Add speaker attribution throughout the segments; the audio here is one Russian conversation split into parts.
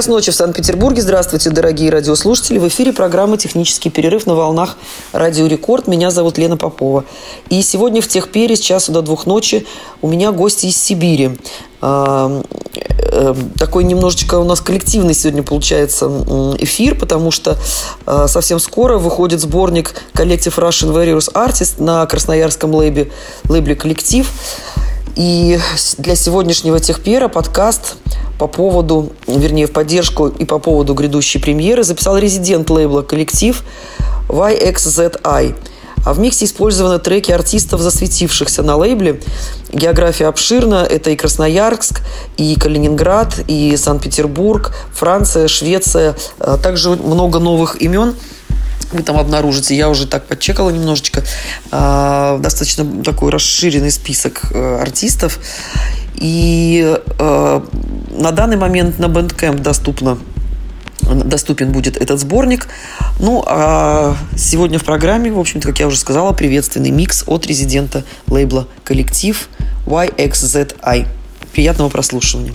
Speaker 1: Час ночи в Санкт-Петербурге. Здравствуйте, дорогие радиослушатели. В эфире программа «Технический перерыв» на волнах «Радио Рекорд». Меня зовут Лена Попова. И сегодня в Техпере с часу до двух ночи у меня гости из Сибири. А, э, такой немножечко у нас коллективный сегодня получается эфир, потому что а, совсем скоро выходит сборник коллектив Russian Various Artists на красноярском лейбле, лейбле «Коллектив». И для сегодняшнего Техпера подкаст по поводу, вернее, в поддержку и по поводу грядущей премьеры записал резидент лейбла «Коллектив» YXZI. А в миксе использованы треки артистов, засветившихся на лейбле. География обширна. Это и Красноярск, и Калининград, и Санкт-Петербург, Франция, Швеция. А также много новых имен вы там обнаружите. Я уже так подчекала немножечко. А, достаточно такой расширенный список э, артистов. И э, на данный момент на Bandcamp доступно доступен будет этот сборник. Ну, а сегодня в программе, в общем-то, как я уже сказала, приветственный микс от резидента лейбла «Коллектив» YXZI. Приятного прослушивания.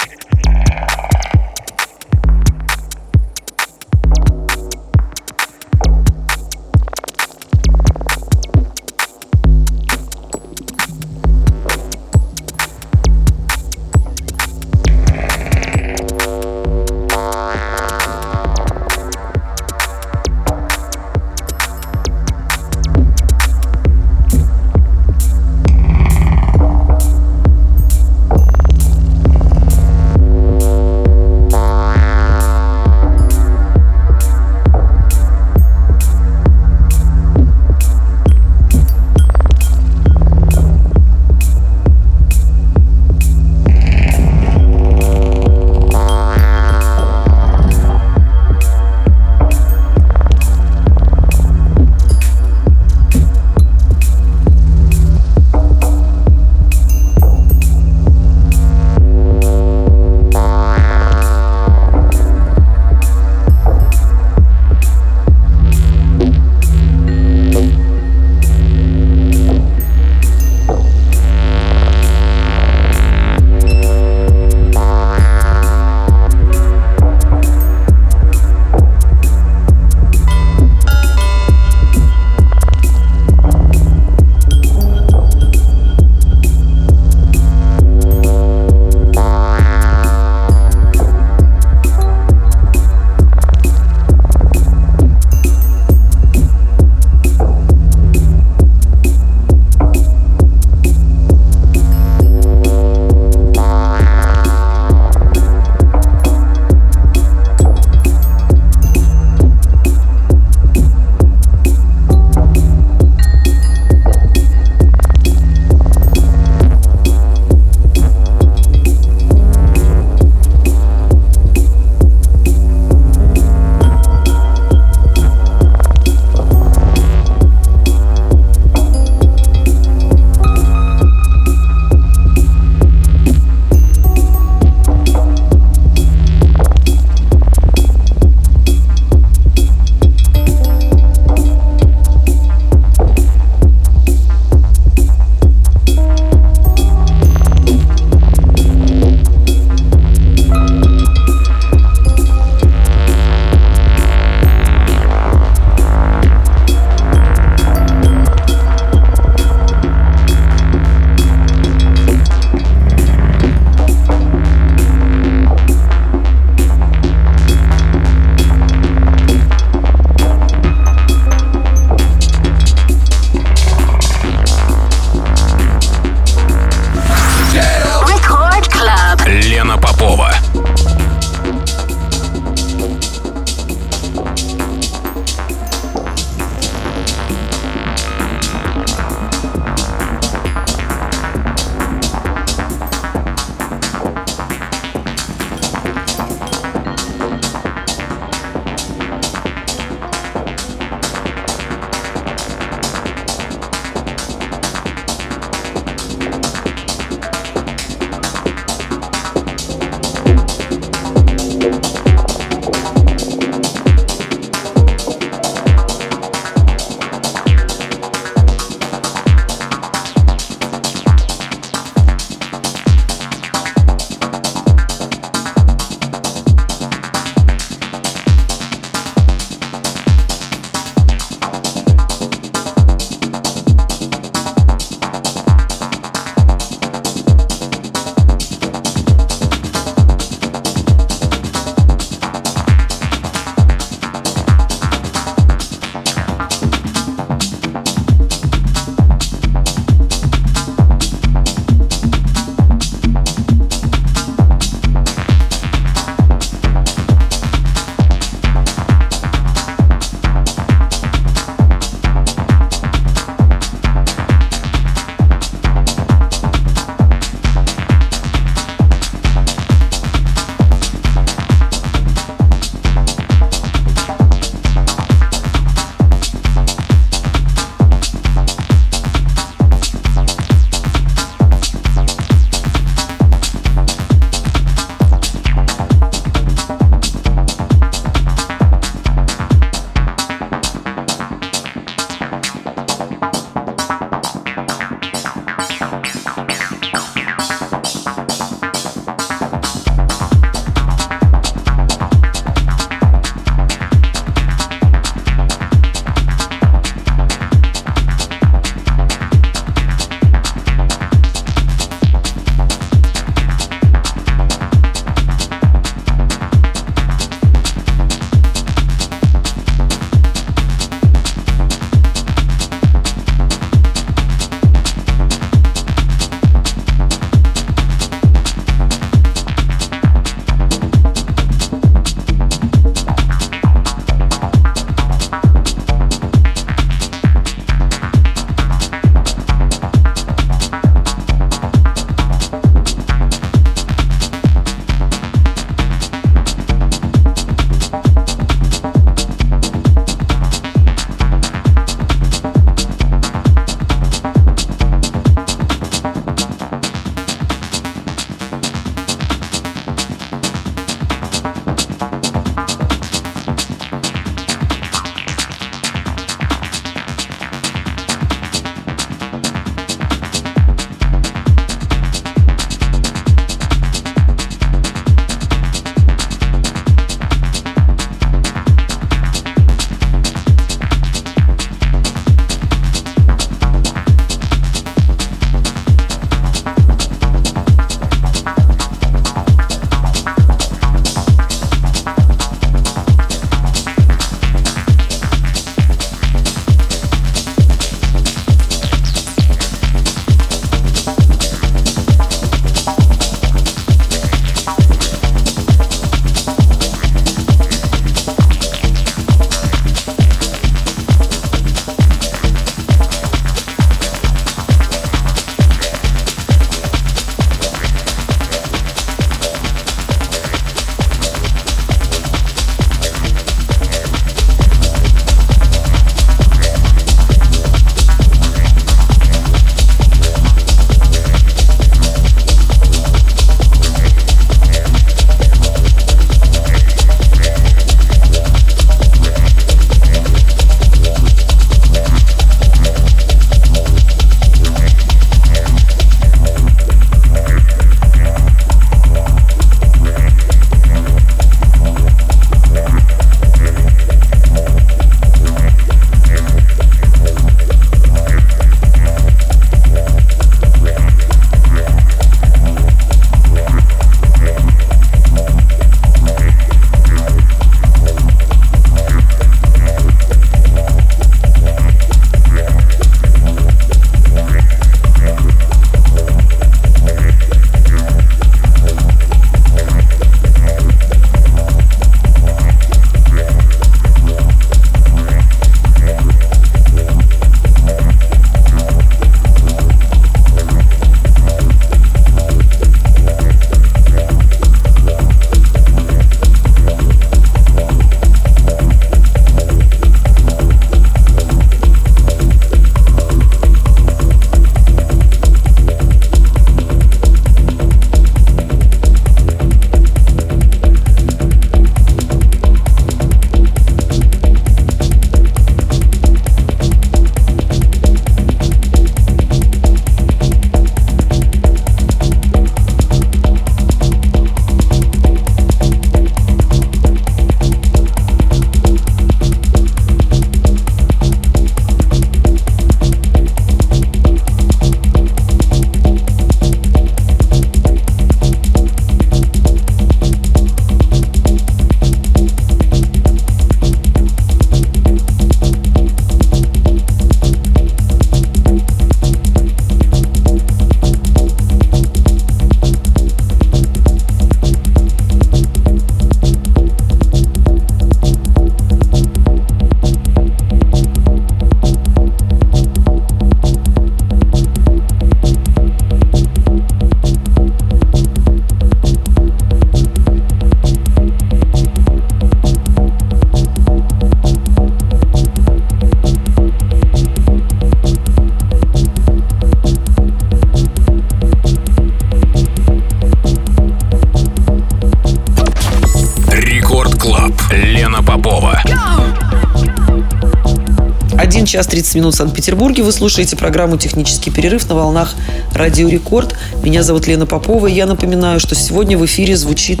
Speaker 1: Час 30 минут в Санкт-Петербурге. Вы слушаете программу «Технический перерыв» на волнах Радио Рекорд. Меня зовут Лена Попова. Я напоминаю, что сегодня в эфире звучит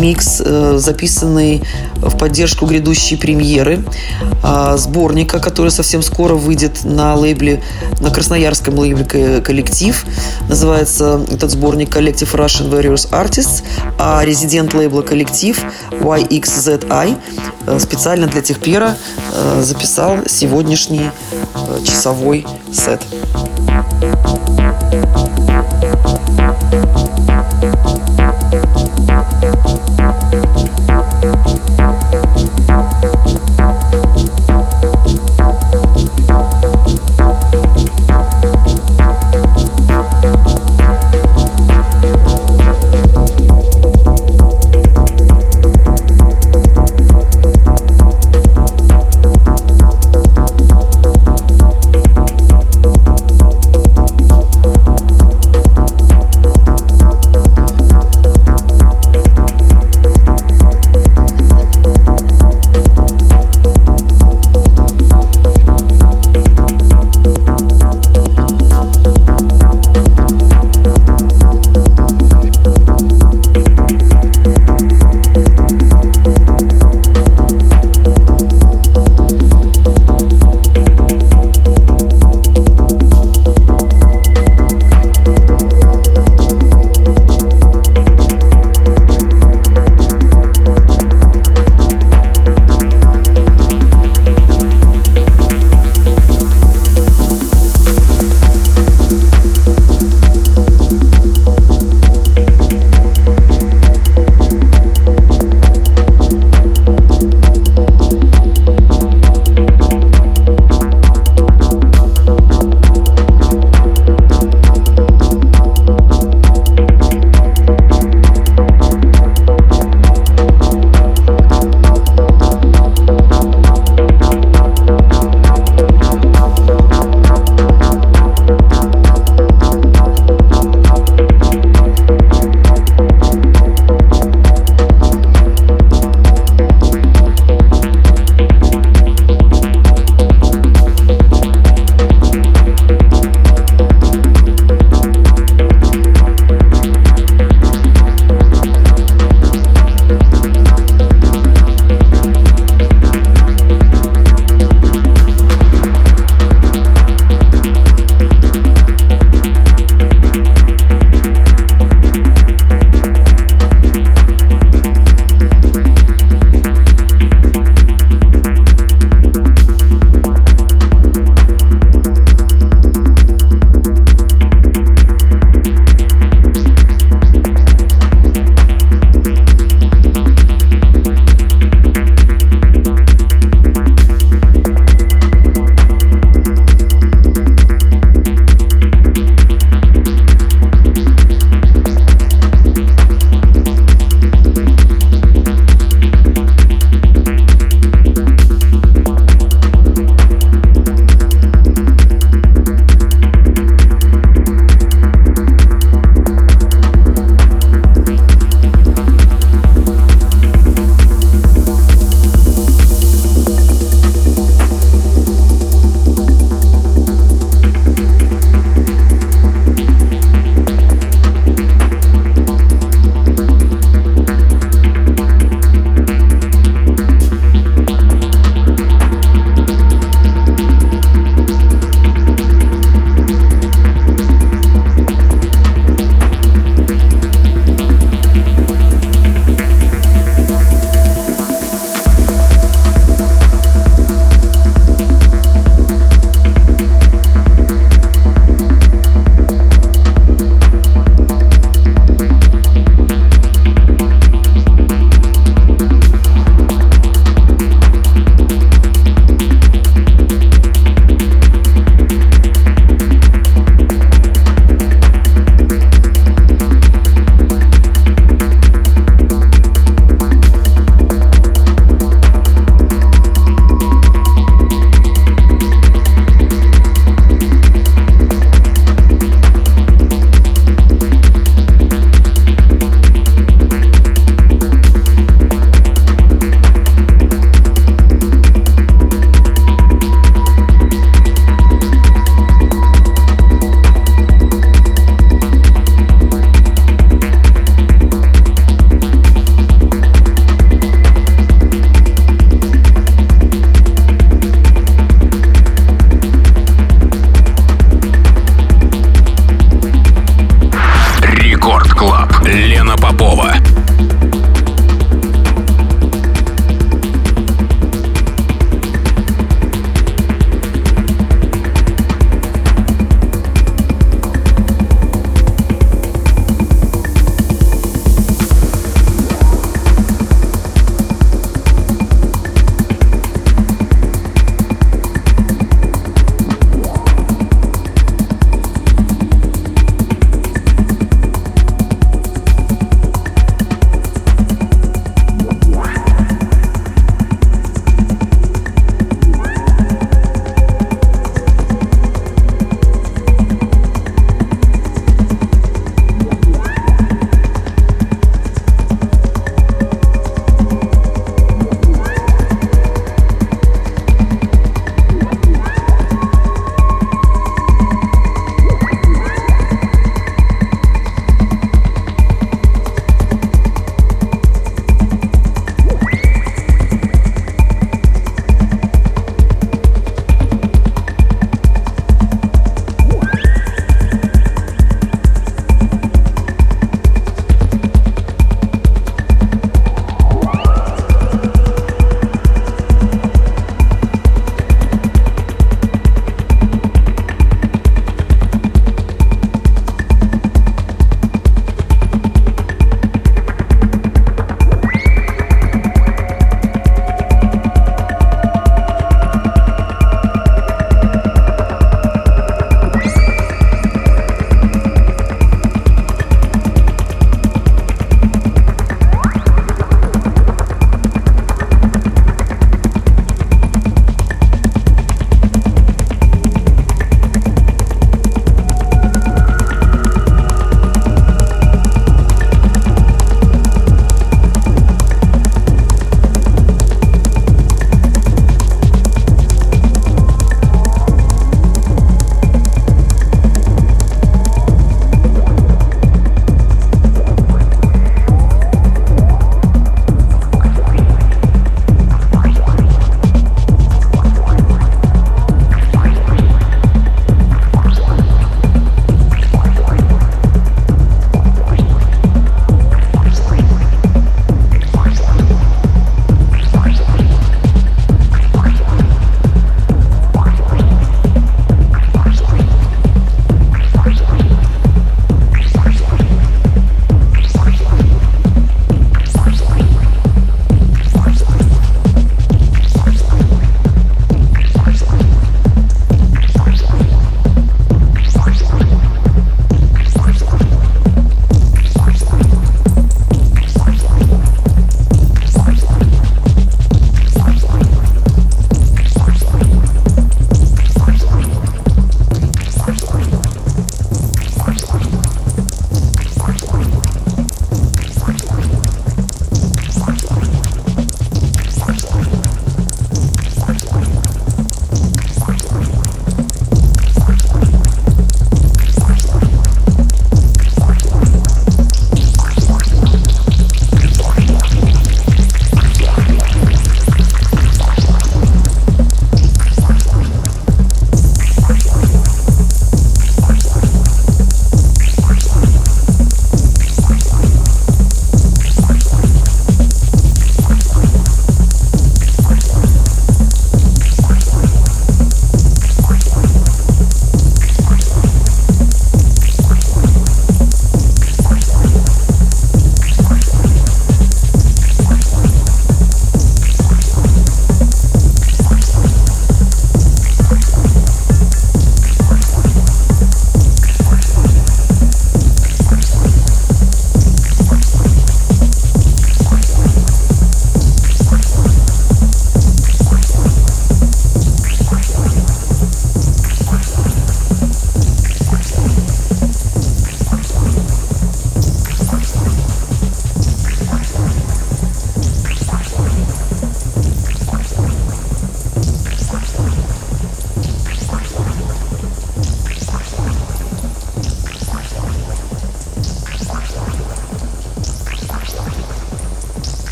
Speaker 1: микс, э, записанный в поддержку грядущей премьеры э, сборника, который совсем скоро выйдет на лейбле, на красноярском лейбле «Коллектив». Называется этот сборник «Collective Russian Various Artists», а резидент лейбла «Коллектив» YXZI э, специально для Техпера записал сегодня сегодняшний часовой сет.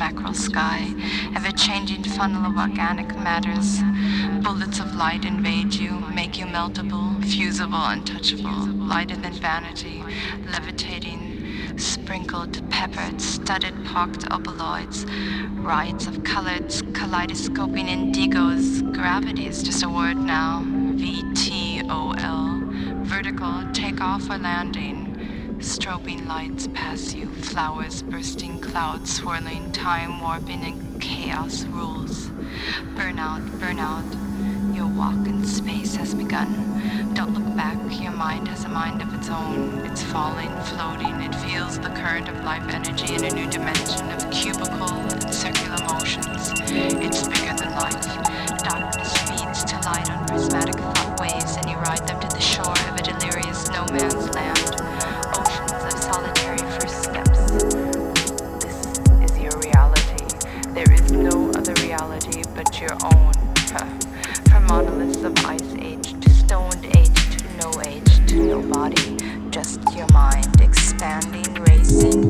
Speaker 2: Mackerel sky, ever-changing funnel of organic matters. Bullets of light invade you, make you meltable, fusible, untouchable, lighter than vanity, levitating, sprinkled, peppered, studded, pocked obeloids, rides of colored, kaleidoscoping indigos. Gravity is just a word now. VTOL. Vertical, takeoff or landing. Strobing lights pass you, flowers bursting, clouds swirling, time warping, and chaos rules. Burnout, burnout. Your walk in space has begun. Don't look back, your mind has a mind of its own. It's falling, floating, it feels the current of life energy in a new dimension of cubical and circular motions. It's bigger than life. Darkness feeds to light on prismatic no body, just your mind expanding, racing,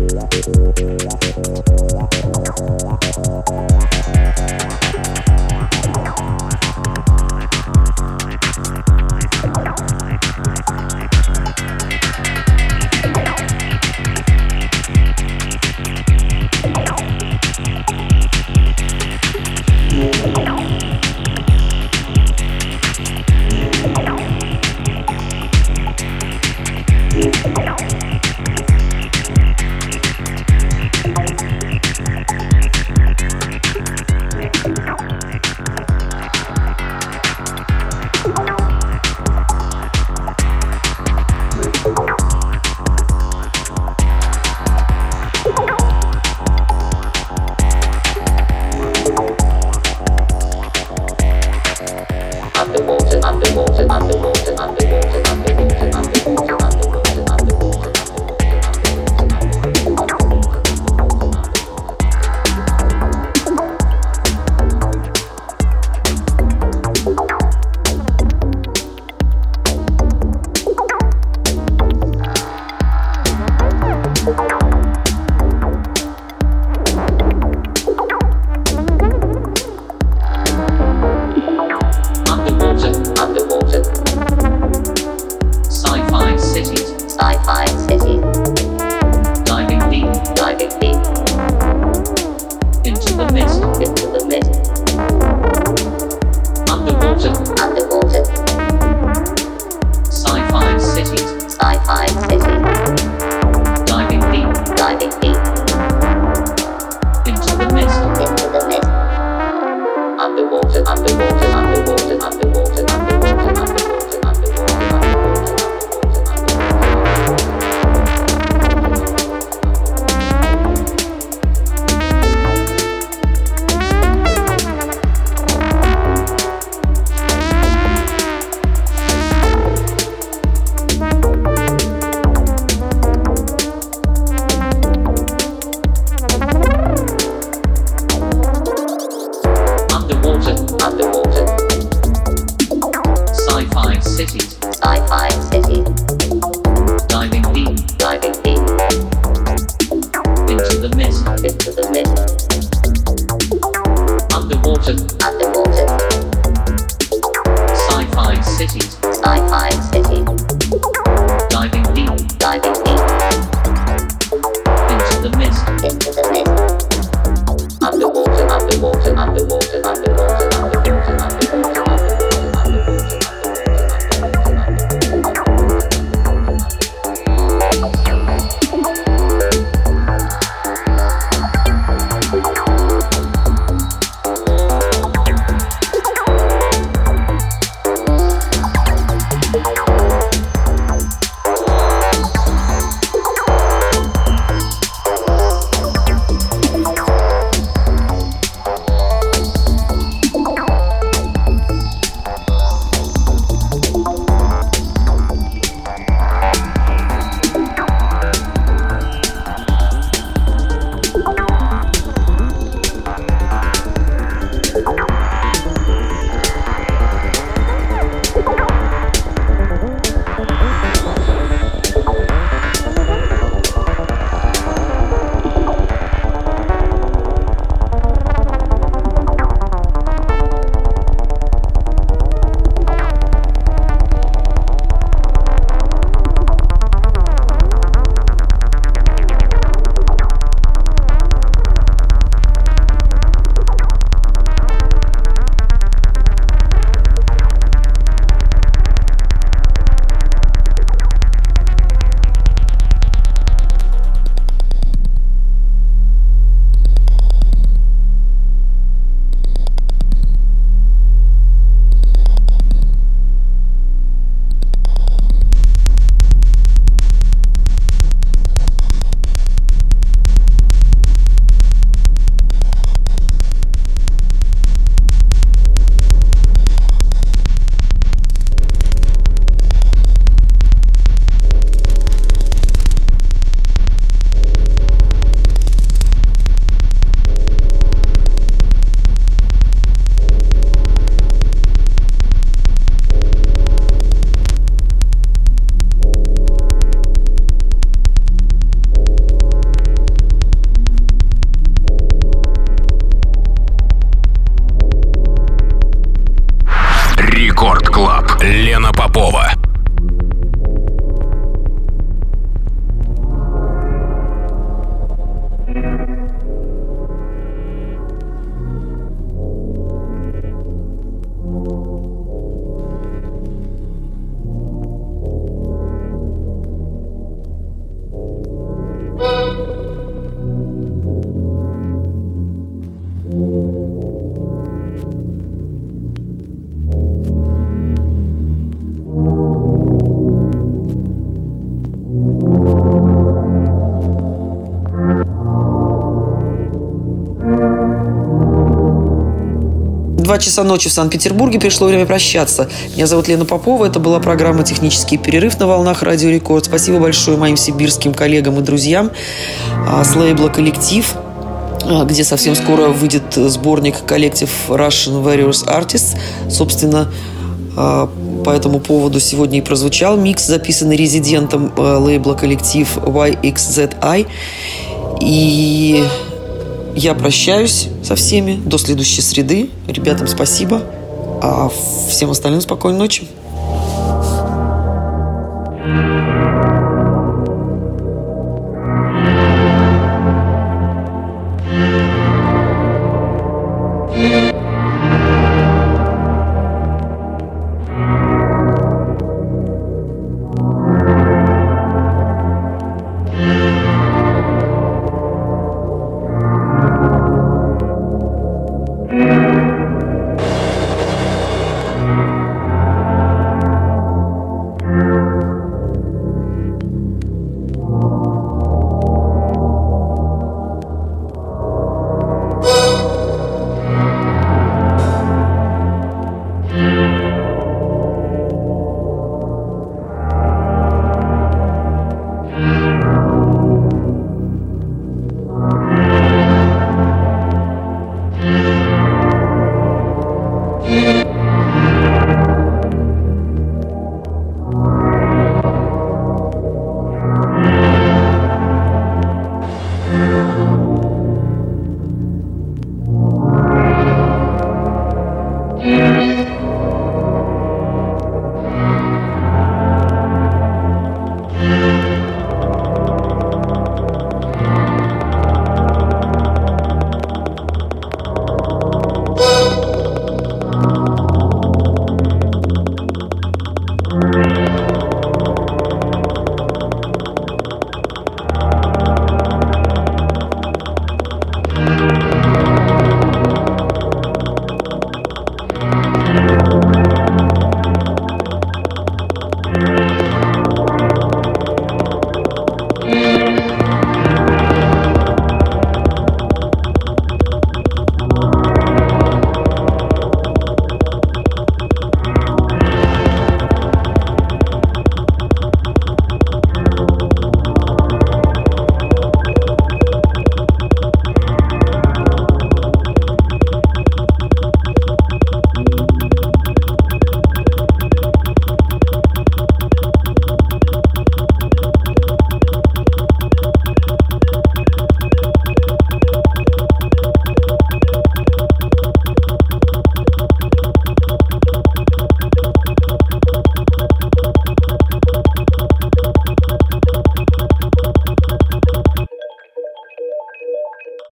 Speaker 1: Bye. Часа ночи в Санкт-Петербурге. Пришло время прощаться. Меня зовут Лена Попова. Это была программа «Технический перерыв» на волнах Радио Рекорд. Спасибо большое моим сибирским коллегам и друзьям а, с лейбла «Коллектив» а, где совсем скоро выйдет сборник коллектив Russian Various Artists. Собственно, а, по этому поводу сегодня и прозвучал микс, записанный резидентом лейбла коллектив YXZI. И я прощаюсь со всеми до следующей среды. Ребятам спасибо. А всем остальным спокойной ночи.